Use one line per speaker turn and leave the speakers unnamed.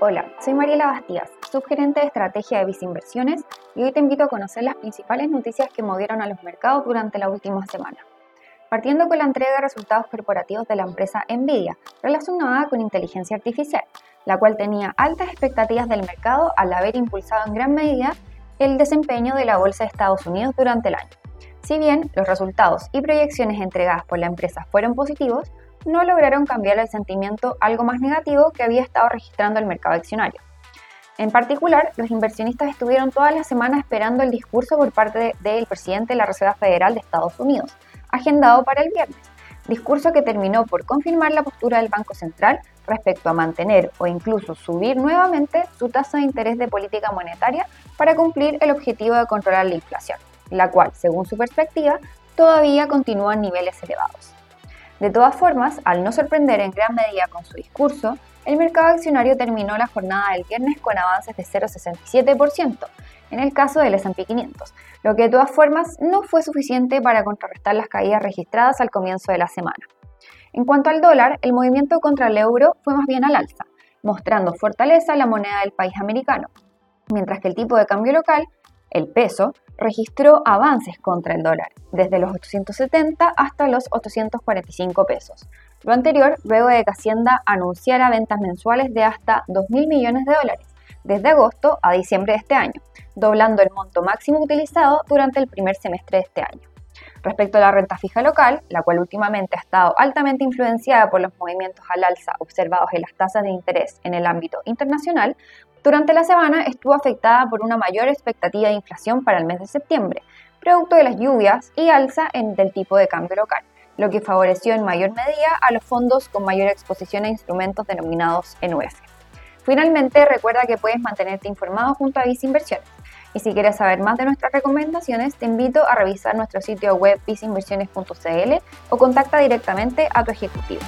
Hola, soy Mariela Bastías, subgerente de estrategia de Visinversiones y hoy te invito a conocer las principales noticias que movieron a los mercados durante la última semana. Partiendo con la entrega de resultados corporativos de la empresa Nvidia, relacionada con inteligencia artificial, la cual tenía altas expectativas del mercado al haber impulsado en gran medida el desempeño de la Bolsa de Estados Unidos durante el año. Si bien los resultados y proyecciones entregadas por la empresa fueron positivos, no lograron cambiar el sentimiento algo más negativo que había estado registrando el mercado accionario. En particular, los inversionistas estuvieron toda la semana esperando el discurso por parte del presidente de la Reserva Federal de Estados Unidos, agendado para el viernes, discurso que terminó por confirmar la postura del Banco Central respecto a mantener o incluso subir nuevamente su tasa de interés de política monetaria para cumplir el objetivo de controlar la inflación, la cual, según su perspectiva, todavía continúa en niveles elevados. De todas formas, al no sorprender en gran medida con su discurso, el mercado accionario terminó la jornada del viernes con avances de 0,67% en el caso del S&P 500, lo que de todas formas no fue suficiente para contrarrestar las caídas registradas al comienzo de la semana. En cuanto al dólar, el movimiento contra el euro fue más bien al alza, mostrando fortaleza la moneda del país americano, mientras que el tipo de cambio local, el peso, registró avances contra el dólar, desde los 870 hasta los 845 pesos. Lo anterior luego de que Hacienda anunciara ventas mensuales de hasta 2.000 millones de dólares, desde agosto a diciembre de este año, doblando el monto máximo utilizado durante el primer semestre de este año. Respecto a la renta fija local, la cual últimamente ha estado altamente influenciada por los movimientos al alza observados en las tasas de interés en el ámbito internacional, durante la semana estuvo afectada por una mayor expectativa de inflación para el mes de septiembre, producto de las lluvias y alza en del tipo de cambio local, lo que favoreció en mayor medida a los fondos con mayor exposición a instrumentos denominados NUF. Finalmente, recuerda que puedes mantenerte informado junto a Visinversiones. Y si quieres saber más de nuestras recomendaciones, te invito a revisar nuestro sitio web visinversiones.cl o contacta directamente a tu ejecutivo.